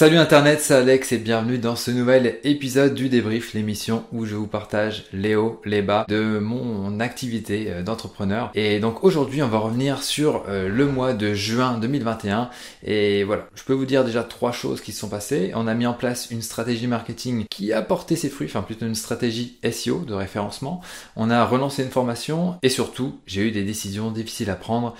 Salut Internet, c'est Alex et bienvenue dans ce nouvel épisode du débrief, l'émission où je vous partage les hauts, les bas de mon activité euh, d'entrepreneur. Et donc aujourd'hui, on va revenir sur euh, le mois de juin 2021. Et voilà, je peux vous dire déjà trois choses qui se sont passées. On a mis en place une stratégie marketing qui a porté ses fruits, enfin plutôt une stratégie SEO de référencement. On a relancé une formation et surtout, j'ai eu des décisions difficiles à prendre.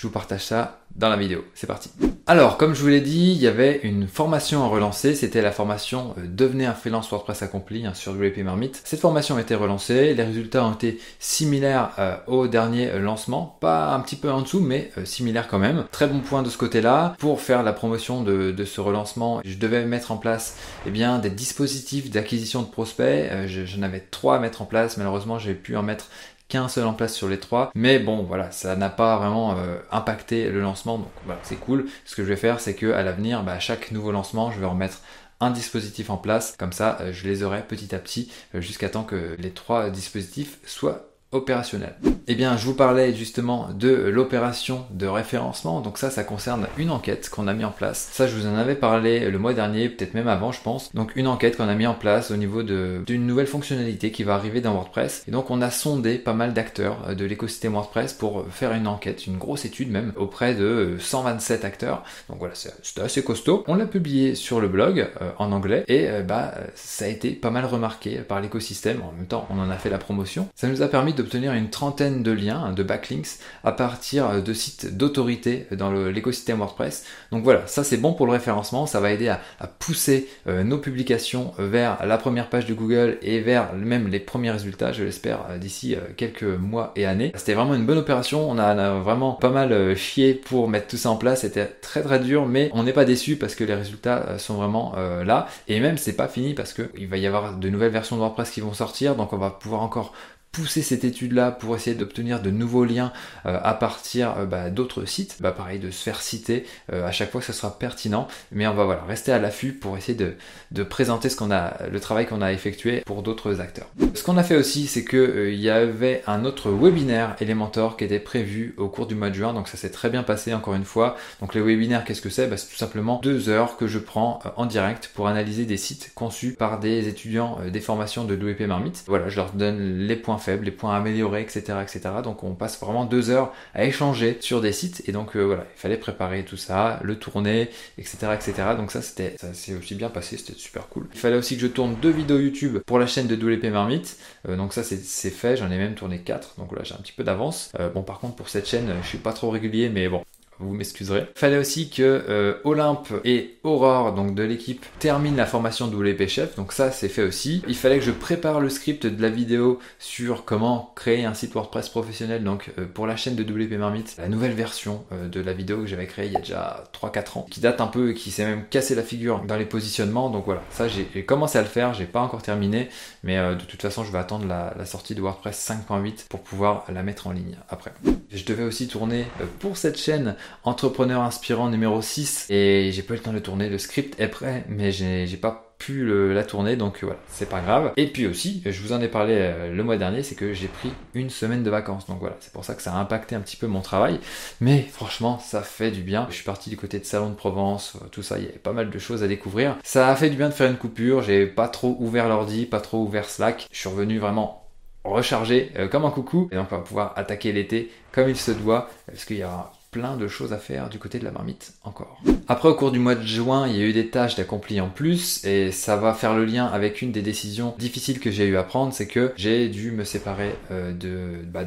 Je vous partage ça dans la vidéo. C'est parti. Alors, comme je vous l'ai dit, il y avait une formation à relancer. C'était la formation euh, Devenez un freelance WordPress accompli hein, sur WP Marmite. Cette formation a été relancée. Les résultats ont été similaires euh, au dernier euh, lancement. Pas un petit peu en dessous, mais similaires quand même. Très bon point de ce côté-là. Pour faire la promotion de, ce relancement, je devais mettre en place eh bien, des dispositifs d'acquisition de prospects. J'en avais trois à mettre en place. Malheureusement, j'ai pu en mettre qu'un seul en place sur les trois. Mais bon, voilà, ça n'a pas vraiment euh, impacté le lancement. Donc voilà, c'est cool. Ce que je vais faire, c'est que à l'avenir, bah, à chaque nouveau lancement, je vais remettre un dispositif en place. Comme ça, euh, je les aurai petit à petit euh, jusqu'à temps que les trois dispositifs soient opérationnel. Eh bien, je vous parlais justement de l'opération de référencement. Donc ça, ça concerne une enquête qu'on a mis en place. Ça, je vous en avais parlé le mois dernier, peut-être même avant, je pense. Donc une enquête qu'on a mis en place au niveau d'une nouvelle fonctionnalité qui va arriver dans WordPress. Et donc on a sondé pas mal d'acteurs euh, de l'écosystème WordPress pour faire une enquête, une grosse étude même, auprès de 127 acteurs. Donc voilà, c'était assez costaud. On l'a publié sur le blog euh, en anglais et euh, bah ça a été pas mal remarqué par l'écosystème. En même temps, on en a fait la promotion. Ça nous a permis de d'obtenir une trentaine de liens, hein, de backlinks, à partir de sites d'autorité dans l'écosystème WordPress. Donc voilà, ça c'est bon pour le référencement, ça va aider à, pousser euh, nos publications vers la première page de Google et vers même les premiers résultats, je l'espère, euh, d'ici euh, quelques mois et années. C'était vraiment une bonne opération, on a, vraiment pas mal chié pour mettre tout ça en place, c'était très très dur, mais on n'est pas déçu parce que les résultats sont vraiment là. Et même c'est pas fini parce qu'il va y avoir de nouvelles versions de WordPress qui vont sortir, donc on va pouvoir encore pousser cette étude-là pour essayer d'obtenir de nouveaux liens euh, à partir euh, bah, d'autres sites. Bah, pareil, de se faire citer euh, à chaque fois que ce sera pertinent. Mais on va voilà, rester à l'affût pour essayer de, présenter ce qu'on a, le travail qu'on a effectué pour d'autres acteurs. Ce qu'on a fait aussi, c'est que il y avait un autre webinaire Elementor qui était prévu au cours du mois de juin. Donc ça s'est très bien passé encore une fois. Donc les webinaires, qu'est-ce que c'est? Bah, C'est tout simplement deux heures que je prends en direct pour analyser des sites conçus par des étudiants des formations de l'UEP Marmite. Voilà, je leur donne les points faibles, les points améliorés, etc., etc. Donc on passe vraiment deux heures à échanger sur des sites et donc euh, voilà, il fallait préparer tout ça, le tourner, etc., etc. Donc ça c'était, ça s'est aussi bien passé, c'était super cool. Il fallait aussi que je tourne deux vidéos YouTube pour la chaîne de WP Marmite. Euh, donc ça c'est fait, j'en ai même tourné quatre. Donc là j'ai un petit peu d'avance. Euh, bon par contre pour cette chaîne, je suis pas trop régulier, mais bon, vous m'excuserez. Fallait aussi que euh, Olympe et Aurore, donc de l'équipe, terminent la formation WP Chef, donc ça c'est fait aussi. Il fallait que je prépare le script de la vidéo sur comment créer un site WordPress professionnel, donc euh, pour la chaîne de WP Marmite, la nouvelle version euh, de la vidéo que j'avais créée il y a déjà 3-4 ans, qui date un peu et qui s'est même cassé la figure dans les positionnements, donc voilà, ça j'ai commencé à le faire, j'ai pas encore terminé, mais de toute façon je vais attendre la sortie de WordPress 5.8 pour pouvoir la mettre en ligne après. Je devais aussi tourner pour cette chaîne Entrepreneur inspirant numéro 6 et j'ai pas eu le temps de tourner, le script est prêt mais j'ai pas pu la tourner donc voilà c'est pas grave. Et puis aussi je vous en ai parlé euh, le mois dernier c'est que j'ai pris une semaine de vacances. Donc voilà c'est pour ça que ça a impacté un petit peu mon travail. Mais franchement ça fait du bien. Je suis parti du côté de Salon de Provence euh, tout ça il y avait pas mal de choses à découvrir. Ça a fait du bien de faire une coupure j'ai pas trop ouvert l'ordi pas trop ouvert Slack. Je suis revenu vraiment rechargé euh, comme un coucou. Et donc on va pouvoir attaquer l'été comme il se doit parce qu'il y a plein de choses à faire du côté de la marmite encore. Après au cours du mois de juin, il y a eu des tâches d'accompli en plus et ça va faire le lien avec une des décisions difficiles que j'ai eu à prendre, c'est que j'ai dû me séparer euh, de bah,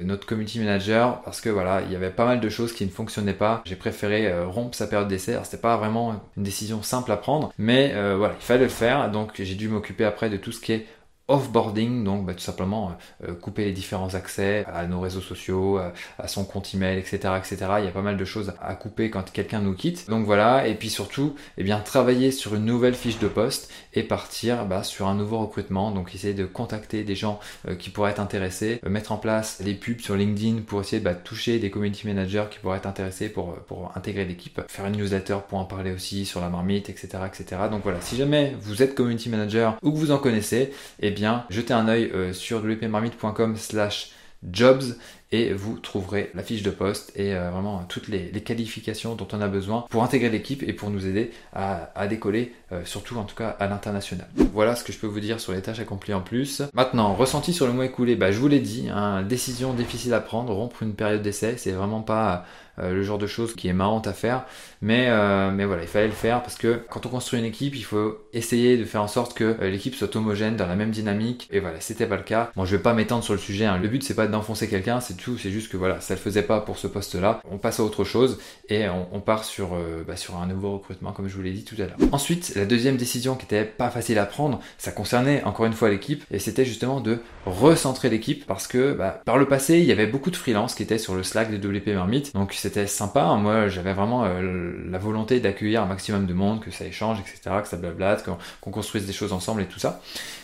notre community manager, parce que voilà, il y avait pas mal de choses qui ne fonctionnaient pas. J'ai préféré euh, rompre sa période d'essai. Alors c'était pas vraiment une décision simple à prendre, mais euh, voilà, il fallait le faire. Donc j'ai dû m'occuper après de tout ce qui est offboarding, donc bah, tout simplement euh, euh, couper les différents accès à nos réseaux sociaux, à, son compte email, etc., etc. Il y a pas mal de choses à couper quand quelqu'un nous quitte. Donc voilà, et puis surtout, eh bien travailler sur une nouvelle fiche de poste et partir bah, sur un nouveau recrutement. Donc essayer de contacter des gens euh, qui pourraient être intéressés, mettre en place des pubs sur LinkedIn pour essayer de bah, toucher des community managers qui pourraient être intéressés pour, pour intégrer l'équipe, faire une newsletter pour en parler aussi sur la marmite, etc., etc. Donc voilà, si jamais vous êtes community manager ou que vous en connaissez, eh bien jetez un œil euh, sur wpmarmite.com slash jobs et vous trouverez la fiche de poste et euh, vraiment toutes les, qualifications dont on a besoin pour intégrer l'équipe et pour nous aider à, décoller, euh, surtout en tout cas à l'international. Voilà ce que je peux vous dire sur les tâches accomplies en plus. Maintenant, ressenti sur le mois écoulé, bah, je vous l'ai dit, hein, décision difficile à prendre, rompre une période d'essai, c'est vraiment pas euh, le genre de choses qui est marrante à faire. Mais, mais voilà, il fallait le faire parce que quand on construit une équipe, il faut essayer de faire en sorte que l'équipe soit homogène dans la même dynamique. Et voilà, c'était pas le cas. Bon, je vais pas m'étendre sur le sujet. Hein. Le but c'est pas d'enfoncer quelqu'un, c'est C'est juste que voilà, ça le faisait pas pour ce poste-là. On passe à autre chose et on, part sur, bah, sur un nouveau recrutement, comme je vous l'ai dit tout à l'heure. Ensuite, la deuxième décision qui était pas facile à prendre, ça concernait encore une fois l'équipe et c'était justement de recentrer l'équipe parce que bah, par le passé, il y avait beaucoup de freelance qui étaient sur le Slack de WP Marmite. Donc c'était sympa. Moi, j'avais vraiment euh, la volonté d'accueillir un maximum de monde, que ça échange, etc., que ça blablate, qu'on construise des choses ensemble et tout ça.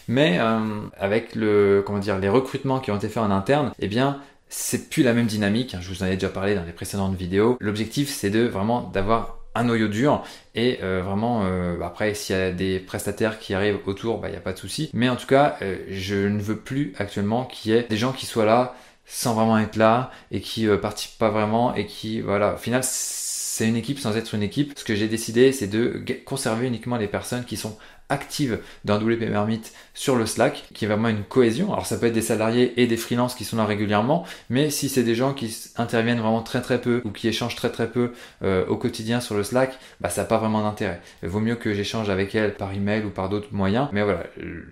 Mais euh, avec le, comment dire, les recrutements qui ont été faits en interne, eh bien, c'est plus la même dynamique. Je vous en ai déjà parlé dans les précédentes vidéos. L'objectif, c'est de vraiment d'avoir un noyau dur et euh, vraiment après s'il y a des prestataires qui arrivent autour bah il n'y a pas de souci mais en tout cas je ne veux plus actuellement qu'il y ait des gens qui soient là sans vraiment être là et qui euh, participent pas vraiment et qui voilà au final c'est une équipe sans être une équipe. Ce que j'ai décidé c'est de conserver uniquement les personnes qui sont active d'un WP Marmite sur le Slack, qui est vraiment une cohésion. Alors ça peut être des salariés et des freelances qui sont là régulièrement, mais si c'est des gens qui interviennent vraiment très très peu ou qui échangent très très peu euh, au quotidien sur le Slack, bah ça n'a pas vraiment d'intérêt. Il vaut mieux que j'échange avec elles par email ou par d'autres moyens. Mais voilà,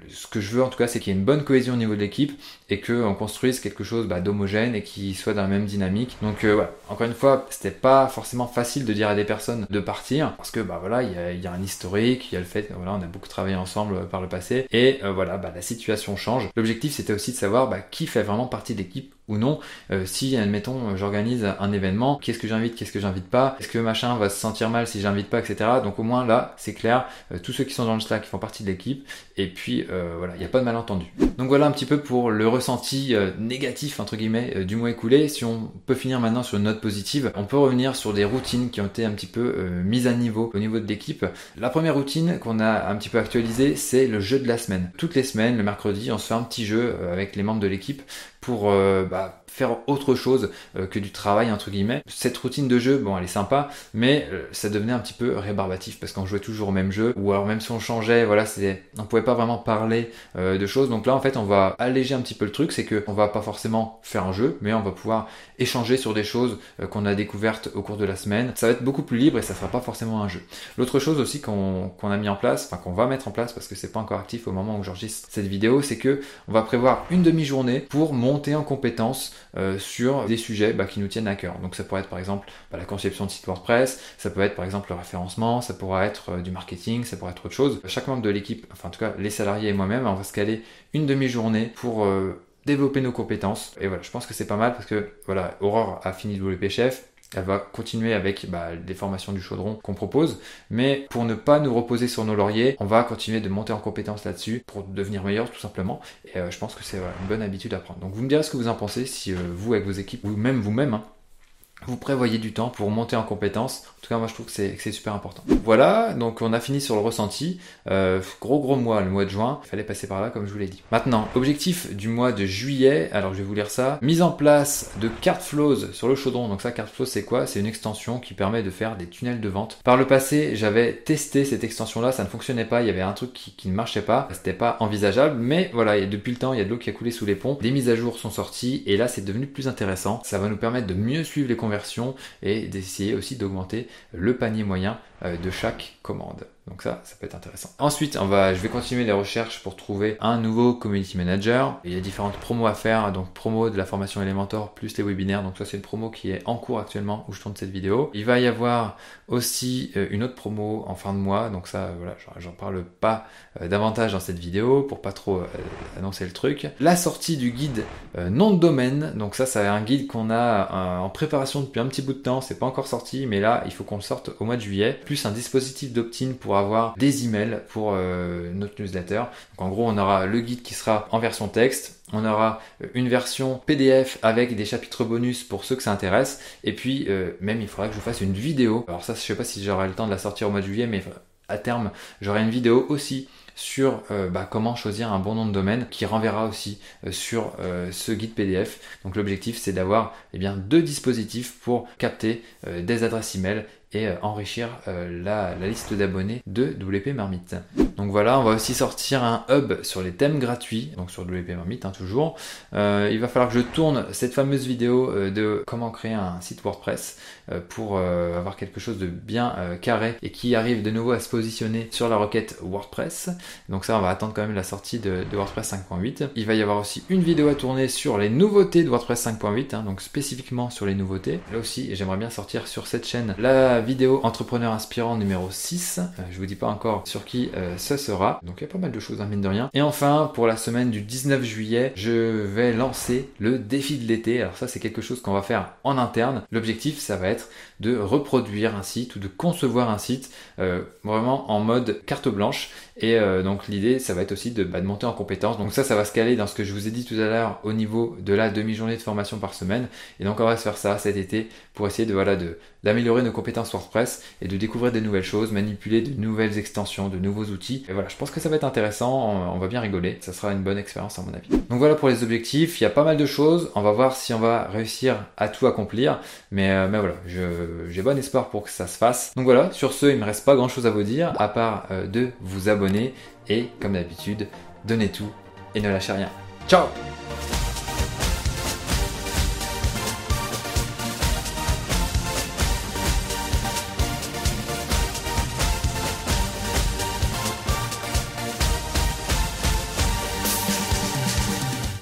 ce que je veux en tout cas, c'est qu'il y ait une bonne cohésion au niveau de l'équipe et qu'on construise quelque chose bah, d'homogène et qui soit dans la même dynamique. Donc euh, voilà, encore une fois, c'était pas forcément facile de dire à des personnes de partir parce que bah voilà, il y a, y a, un historique, il y a le fait, voilà, on a beaucoup travailler ensemble euh, par le passé. Et euh, voilà, bah, la situation change. L'objectif c'était aussi de savoir bah, qui fait vraiment partie de l'équipe ou non. Euh, si, admettons, j'organise un événement, qu'est-ce que j'invite, qu'est-ce que j'invite pas, est-ce que machin va se sentir mal si j'invite pas, etc. Donc au moins là, c'est clair, tous ceux qui sont dans le Slack font partie de l'équipe, et puis voilà, il n'y a pas de malentendu. Donc voilà un petit peu pour le ressenti négatif, entre guillemets, du mois écoulé. Si on peut finir maintenant sur une note positive, on peut revenir sur des routines qui ont été un petit peu mises à niveau au niveau de l'équipe. La première routine qu'on a un petit peu actualisé, c'est le jeu de la semaine. Toutes les semaines, le mercredi, on se fait un petit jeu euh, avec les membres de l'équipe pour euh, bah, faire autre chose euh, que du travail entre guillemets. Cette routine de jeu, bon, elle est sympa, mais euh, ça devenait un petit peu rébarbatif parce qu'on jouait toujours au même jeu, ou alors même si on changeait, voilà, c'est, on pouvait pas vraiment parler euh, de choses. Donc là, en fait, on va alléger un petit peu le truc, c'est que on va pas forcément faire un jeu, mais on va pouvoir échanger sur des choses qu'on a découvertes au cours de la semaine. Ça va être beaucoup plus libre et ça sera pas forcément un jeu. L'autre chose aussi qu'on, qu'on a mis en place, enfin qu'on va mettre en place parce que c'est pas encore actif au moment où j'enregistre cette vidéo, c'est que on va prévoir une demi-journée pour monter en compétence euh, sur des sujets bah, qui nous tiennent à cœur. Donc ça pourrait être par exemple bah, la conception de site WordPress, ça peut être par exemple le référencement, ça pourrait être euh, du marketing, ça pourrait être autre chose. Chaque membre de l'équipe, enfin en tout cas les salariés et moi-même, on va se caler une demi-journée pour euh, développer nos compétences. Et voilà, je pense que c'est pas mal parce que voilà, Aurore a fini de WP Chef, elle va continuer avec bah, les formations du chaudron qu'on propose, mais pour ne pas nous reposer sur nos lauriers, on va continuer de monter en compétence là-dessus pour devenir meilleur tout simplement. Et euh, je pense que c'est une bonne habitude à prendre. Donc vous me direz ce que vous en pensez si euh, vous avec vos équipes ou même vous-même hein, vous prévoyez du temps pour monter en compétence. En tout cas, moi je trouve que c'est super important. Voilà, donc on a fini sur le ressenti. Euh, gros gros mois, le mois de juin. Il fallait passer par là, comme je vous l'ai dit. Maintenant, objectif du mois de juillet. Alors je vais vous lire ça. Mise en place de carte flows sur le chaudron. Donc ça, carte flows, c'est quoi? C'est une extension qui permet de faire des tunnels de vente. Par le passé, j'avais testé cette extension-là, ça ne fonctionnait pas. Il y avait un truc qui, ne marchait pas. C'était pas envisageable. Mais voilà, et depuis le temps, il y a de l'eau qui a coulé sous les ponts. Des mises à jour sont sorties et là, c'est devenu plus intéressant. Ça va nous permettre de mieux suivre les et d'essayer aussi d'augmenter le panier moyen euh, de chaque commande. Donc ça, ça peut être intéressant. Ensuite, on va, je vais continuer les recherches pour trouver un nouveau community manager. Il y a différentes promos à faire, donc promo de la formation Elementor plus les webinaires. Donc ça, c'est une promo qui est en cours actuellement où je tourne cette vidéo. Il va y avoir aussi euh, une autre promo en fin de mois. Donc ça, voilà, j'en parle pas euh, davantage dans cette vidéo pour pas trop annoncer le truc. La sortie du guide nom de domaine. Donc ça, c'est un guide qu'on a en préparation depuis un petit bout de temps. C'est pas encore sorti, mais là, il faut qu'on le sorte au mois de juillet un dispositif d'opt-in pour avoir des emails pour euh, notre newsletter. Donc en gros, on aura le guide qui sera en version texte, on aura euh, une version PDF avec des chapitres bonus pour ceux que ça intéresse. Et puis, euh, même, il faudra que je fasse une vidéo. Alors ça, je sais pas si j'aurai le temps de la sortir au mois de juillet, mais à terme, j'aurai une vidéo aussi sur bah, comment choisir un bon nom de domaine qui renverra aussi sur ce guide PDF. Donc l'objectif c'est d'avoir eh bien deux dispositifs pour capter des adresses email et euh, enrichir euh, la, liste d'abonnés de WP Marmite. Donc voilà, on va aussi sortir un hub sur les thèmes gratuits, donc sur WP Marmite hein, toujours. Euh, il va falloir que je tourne cette fameuse vidéo de comment créer un site WordPress pour avoir quelque chose de bien carré et qui arrive de nouveau à se positionner sur la requête WordPress. Donc ça, on va attendre quand même la sortie de, WordPress 5.8. Il va y avoir aussi une vidéo à tourner sur les nouveautés de WordPress 5.8, hein, donc spécifiquement sur les nouveautés. Là aussi, j'aimerais bien sortir sur cette chaîne la vidéo entrepreneur inspirant numéro 6. Euh, je vous dis pas encore sur qui euh, ce sera. Donc il y a pas mal de choses hein, mine de rien. Et enfin, pour la semaine du 19 juillet, je vais lancer le défi de l'été. Alors ça, c'est quelque chose qu'on va faire en interne. L'objectif, ça va être de reproduire un site ou de concevoir un site euh, vraiment en mode carte blanche. Et donc l'idée, ça va être aussi de, bah, de, monter en compétence. Donc ça, ça va se caler dans ce que je vous ai dit tout à l'heure au niveau de la demi-journée de formation par semaine. Et donc on va se faire ça cet été pour essayer de voilà de d'améliorer nos compétences WordPress et de découvrir des nouvelles choses, manipuler de nouvelles extensions, de nouveaux outils. Et voilà, je pense que ça va être intéressant, on va bien rigoler, ça sera une bonne expérience à mon avis. Donc voilà pour les objectifs, il y a pas mal de choses, on va voir si on va réussir à tout accomplir, mais, euh, mais voilà, j'ai bon espoir pour que ça se fasse. Donc voilà, sur ce, il me reste pas grand chose à vous dire, à part euh, de vous abonner et comme d'habitude, donnez tout et ne lâchez rien. Ciao